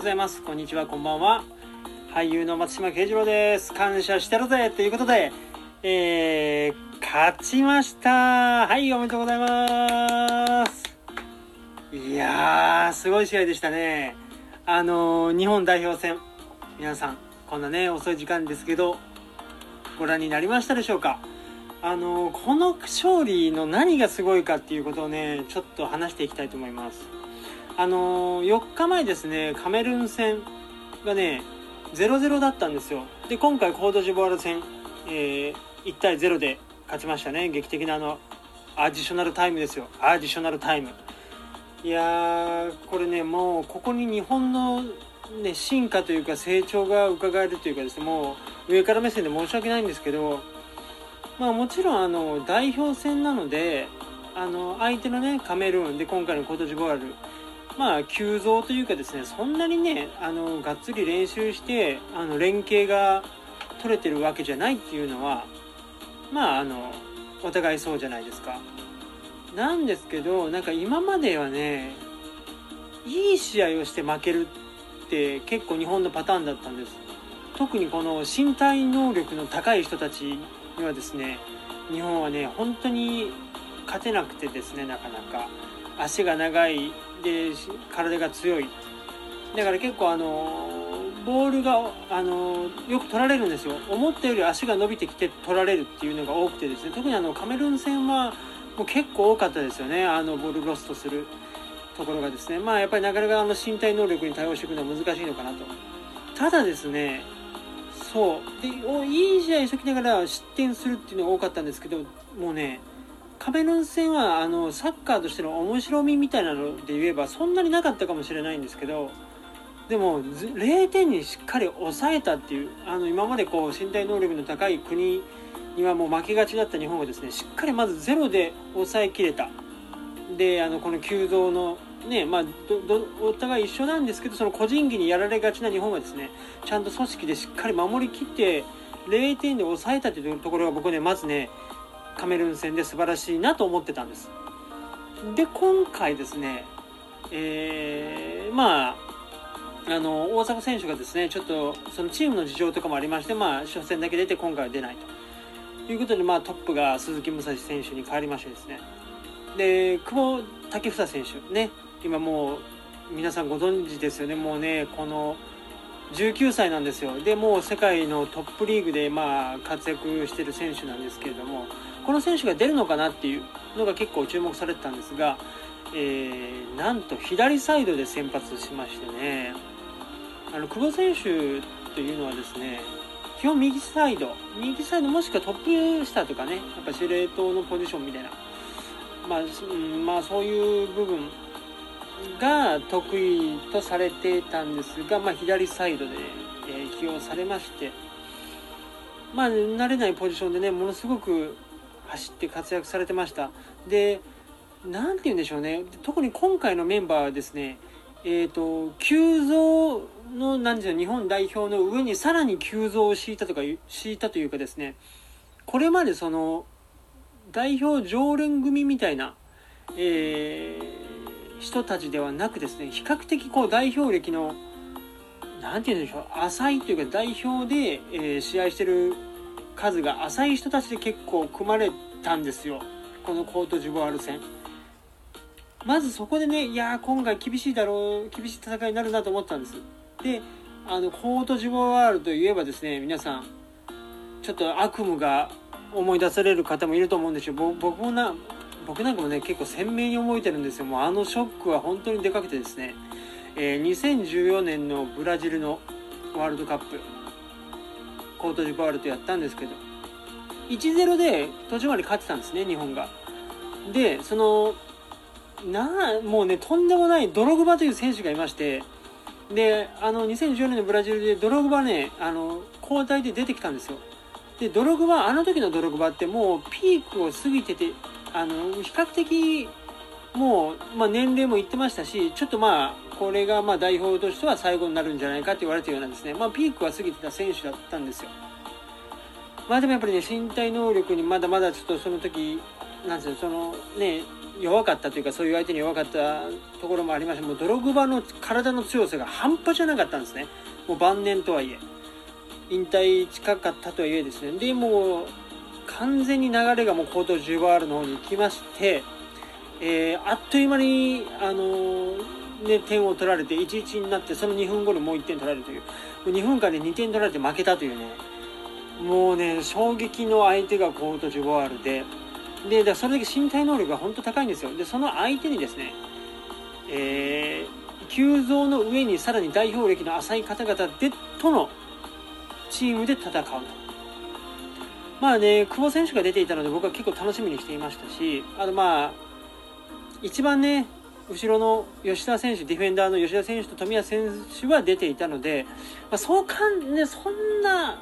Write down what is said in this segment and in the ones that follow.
ございます。こんにちは。こんばんは。俳優の松島慶次郎です。感謝してるぜ。ということでえー、勝ちました。はいおめでとうございます。いやーすごい試合でしたね。あのー、日本代表戦。皆さんこんなね遅い時間ですけどご覧になりましたでしょうか。あのこの勝利の何がすごいかっていうことをねちょっと話していきたいと思います。あの4日前ですねカメルーン戦がね0-0だったんですよ。で今回コードジボワール戦、えー、1対0で勝ちましたね。劇的なあのアディショナルタイムですよ。アディショナルタイム。いやーこれねもうここに日本のね進化というか成長が伺えるというかですねもう上から目線で申し訳ないんですけどまあもちろんあの代表戦なのであの相手のねカメルーンで今回のコートジボワールまあ急増というかですねそんなにねあのがっつり練習してあの連携が取れてるわけじゃないっていうのはまああのお互いそうじゃないですか。なんですけどなんか今まではねいい試合をして負けるって結構日本のパターンだったんです。特にこの身体能力の高い人たちにはですね日本はね本当に勝てなくてですねなかなか。足が長いで体が強い。だから結構あのボールがあのよく取られるんですよ。思ったより足が伸びてきて取られるっていうのが多くてですね。特にあのカメルーン戦はもう結構多かったですよね。あのボールロストするところがですね。まあやっぱりなかなかあの身体能力に対応していくのは難しいのかなと。ただですねそう。でいい試合しときながら失点するっていうのが多かったんですけどもうねカメルーン戦はあのサッカーとしての面白みみたいなので言えばそんなになかったかもしれないんですけどでも0点にしっかり抑えたっていうあの今までこう身体能力の高い国にはもう負けがちだった日本がですねしっかりまずゼロで抑えきれた。であのこの急増のねまあ、お互い一緒なんですけどその個人技にやられがちな日本はですねちゃんと組織でしっかり守りきって0点で抑えたというところが僕ねまずねカメルーン戦で素晴らしいなと思ってたんです。で今回ですねえー、まああの大迫選手がですねちょっとそのチームの事情とかもありましてまあ初戦だけ出て今回は出ないと。いうことでまあトップが鈴木武蔵選手に変わりましてですね。で久保建英選手ね今もう皆さんご存知ですよね。もうねこの19歳なんですよ。でもう世界のトップリーグでまあ活躍してる選手なんですけれどもこの選手が出るのかなっていうのが結構注目されてたんですが、えー、なんと左サイドで先発しましてね。あの久保選手というのはですね基本右サイド。右サイドもしくはトップ下とかねやっぱ司令塔のポジションみたいな。まあ、まあそういう部分が得意とされてたんですが、まあ、左サイドで、え、起用されまして、まあ、慣れないポジションでねものすごく走って活躍されてました。で何て言うんでしょうね。特に今回のメンバーはですねえっ、ー、と急増の何ていう日本代表の上にさらに急増を敷いたとか敷いたというかですねこれまでその代表常連組みたいな、えー人たちではなくですね比較的こう代表歴の何て言うんでしょう浅いというか代表で、えー、試合してる数が浅い人たちで結構組まれたんですよ。このコートジボワール戦。まずそこでねいや今回厳しいだろう厳しい戦いになるなと思ったんです。であのコートジボワールといえばですね皆さんちょっと悪夢が思い出される方もいると思うんですよ。僕もな僕なんかもね結構鮮明に覚えてるんですよ。もうあのショックは本当にでかくてですね、えー、2014年のブラジルのワールドカップ。コートジボワールとやったんですけど。1-0で途中まで勝ってたんですね日本が。でそのなもうねとんでもないドログバという選手がいまして。であの2014年のブラジルでドログバねあの交代で出てきたんですよ。でドログバあの時のドログバってもうピークを過ぎててあの比較的もう、まあ、年齢もいってましたしちょっとまあこれがまあ代表としては最後になるんじゃないかって言われてるようなんですね、まあ、ピークは過ぎてた選手だったんですよ。まあでもやっぱりね身体能力にまだまだちょっとその時なんですよそのね弱かったというかそういう相手に弱かったところもありました。もうドログバの体の強さが半端じゃなかったんですね。もう晩年とはいえ。引退近かったとはいえですね。でもう完全に流れがもうコートジボワールの方に行きまして、えー、あっという間に、あの、ね、点を取られて1-1になってその2分後にもう1点取られるという。2分間で2点取られて負けたというね。もうね衝撃の相手がコートジボワールで。でだそれだけ身体能力が本当高いんですよ。でその相手にですね、えー、急増の上にさらに代表歴の浅い方々でとのチームで戦うと。まあね久保選手が出ていたので僕は結構楽しみにしていましたしあとまあ一番ね後ろの吉田選手ディフェンダーの吉田選手と富安選手は出ていたので、まあ、そうかんねそんな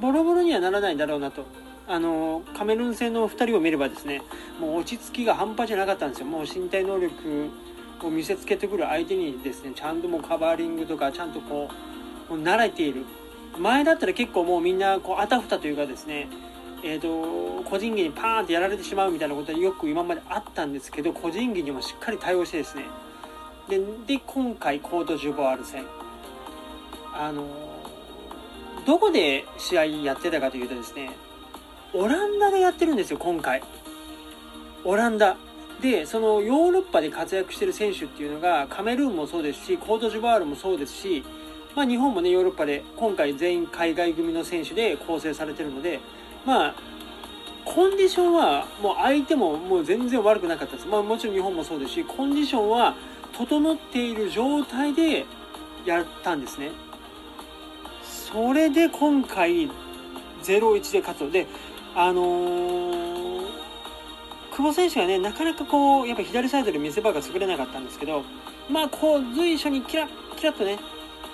ボロボロにはならないだろうなと。あのカメルーン戦の2人を見ればですねもう落ち着きが半端じゃなかったんですよ。もう身体能力を見せつけてくる相手にですねちゃんともうカバーリングとかちゃんとこう慣れている。前だったら結構もうみんなこうあたふたというかですねえーと、個人技にパーンってやられてしまうみたいなことはよく今まであったんですけど個人技にもしっかり対応してですね。でで今回コートジュボワール戦。あのどこで試合やってたかというとですねオランダでやってるんですよ今回。オランダ。でそのヨーロッパで活躍してる選手っていうのがカメルーンもそうですしコートジュボワールもそうですし、まあ、日本もねヨーロッパで今回全員海外組の選手で構成されてるのでまあ、コンディションはもう相手ももう全然悪くなかったです。まあもちろん日本もそうですし、コンディションは整っている状態でやったんですね。それで今回0-1で勝つで、あのー、久保選手がね、なかなかこう、やっぱ左サイドで見せ場が作れなかったんですけど、まあこう随所にキラッキラッとね、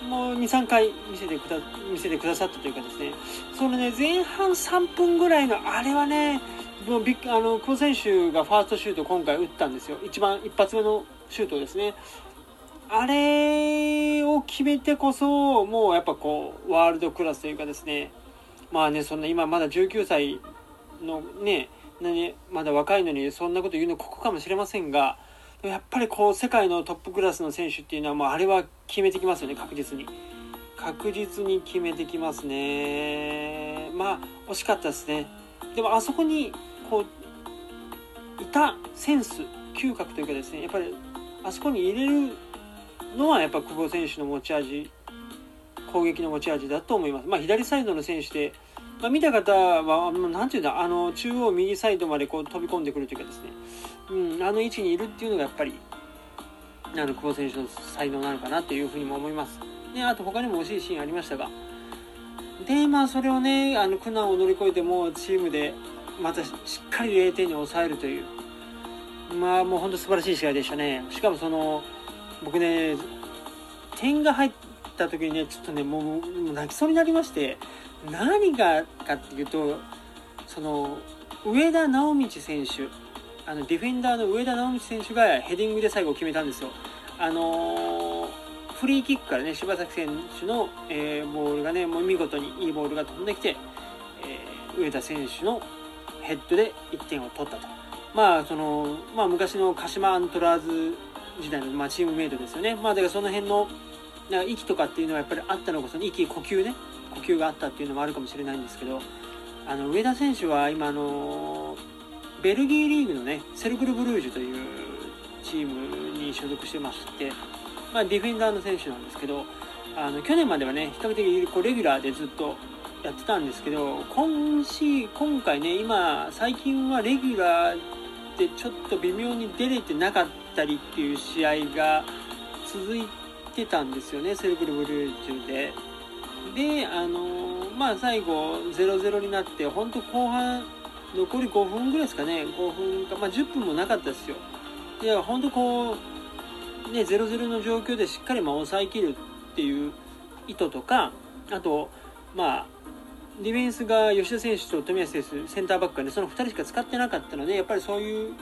もう2、3回見せてくだ見せてくださったというかですね、そのね、前半3分ぐらいのあれはね、もうビッあの久保選手がファーストシュート今回打ったんですよ。一番一発目のシュートですね。あれを決めてこそ、もうやっぱこう、ワールドクラスというかですね、まあね、そんな今まだ19歳のね、何まだ若いのにそんなこと言うのここかもしれませんが、やっぱりこう世界のトップクラスの選手っていうのはもうあれは決めてきますよね確実に。確実に決めてきますね。まあ惜しかったですね。でもあそこにこういたセンス嗅覚というかですねやっぱりあそこに入れるのはやっぱ久保選手の持ち味攻撃の持ち味だと思います。まあ、左サイドの選手で、まあ、見た方は、なんていうんだ、あの、中央右サイドまでこう飛び込んでくるというかですね、うん、あの位置にいるっていうのがやっぱり、あの、久保選手の才能なのかなというふうにも思います。で、あと他にも惜しいシーンありましたが、で、まあ、それをね、あの、苦難を乗り越えても、チームで、またしっかり0点に抑えるという、まあ、もう本当素晴らしい試合でしたね。しかもその、僕ね、点が入った時にね、ちょっとね、もう、もう泣きそうになりまして、何がかっていうと、その、上田直道選手、あのディフェンダーの上田直道選手がヘディングで最後決めたんですよ。あのー、フリーキックからね、柴崎選手の、えー、ボールがね、もう見事にいいボールが飛んできて、えー、上田選手のヘッドで1点を取ったと。まあ、その、まあ、昔の鹿島アントラーズ時代の、まあ、チームメイトですよね。まあ、だからその辺のなんか、息とかっていうのはやっぱりあったのこその、息、呼吸ね、呼吸があったっていうのもあるかもしれないんですけど、あの、上田選手は今、あのベルギーリーグのね、セルクル・ブルージュというチームに所属してまして、まあ、ディフェンダーの選手なんですけど、あの去年まではね、比較的こうレギュラーでずっとやってたんですけど、今シ今回ね、今、最近はレギュラーでちょっと微妙に出れてなかったりっていう試合が続いてたんですよね、セルクル・ブルージュで。で、あのまあ最後0-0になって、本当後半、残り5分ぐらいですかね、5分か、まあ、10分もなかったですよ。いや、本当こう、ね、0-0の状況でしっかりまあ抑えきるっていう意図とか、あと、まあ、ディフェンスが吉田選手と富安選手、センターバックがね、その2人しか使ってなかったので、やっぱりそういう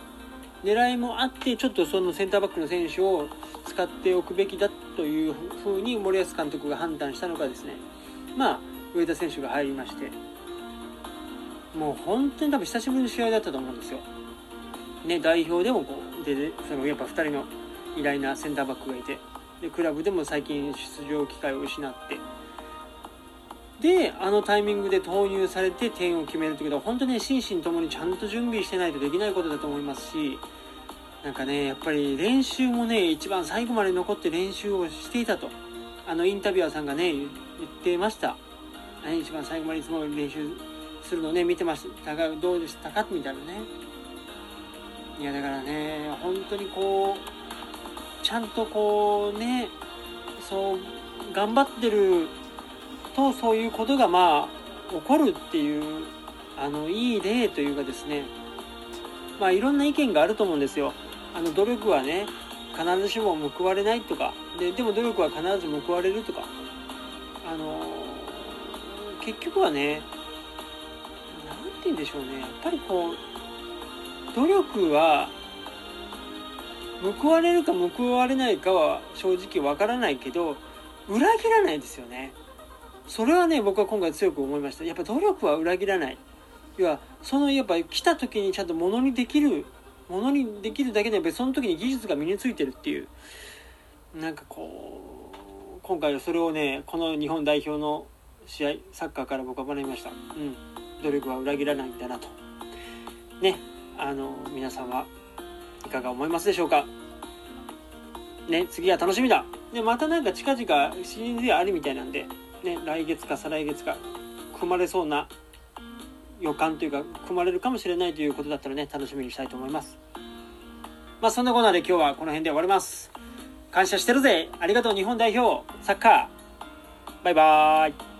狙いもあって、ちょっとそのセンターバックの選手を使っておくべきだというふうに森保監督が判断したのかですね、まあ、上田選手が入りまして、もう本当に多分久しぶりの試合だったと思うんですよ。ね、代表でもこうでそのやっぱ2人の偉大なセンターバックがいてでクラブでも最近出場機会を失ってであのタイミングで投入されて点を決めるということは本当に心身ともにちゃんと準備してないとできないことだと思いますしなんかねやっぱり練習もね一番最後まで残って練習をしていたとあのインタビュアーさんがね言ってました。ね、一番最後までいつも練習するのね見てました。がどうでしたか？みたいなね。いやだからね本当にこうちゃんとこうねそう頑張ってるとそういうことがまあ起こるっていうあのいい例というかですね。まあいろんな意見があると思うんですよ。あの努力はね必ずしも報われないとか。ででも努力は必ず報われるとか。あの結局はね何て言うんでしょうね。やっぱりこう努力は報われるか報われないかは正直わからないけど裏切らないですよね。それはね僕は今回強く思いました。やっぱ努力は裏切らない。要はそのやっぱ来た時にちゃんとものにできるものにできるだけでやっぱりその時に技術が身についてるっていう。なんかこう今回はそれをねこの日本代表の試合サッカーから僕は学びました。うん。努力は裏切らないんだなと。ね。あの皆さんはいかが思いますでしょうか。ね。次は楽しみだ。でまたなんか近々シリーズあるみたいなんでね。来月か再来月か組まれそうな予感というか組まれるかもしれないということだったらね楽しみにしたいと思います。まあそんなことで今日はこの辺で終わります。感謝してるぜ。ありがとう日本代表。サッカー。バイバーイ。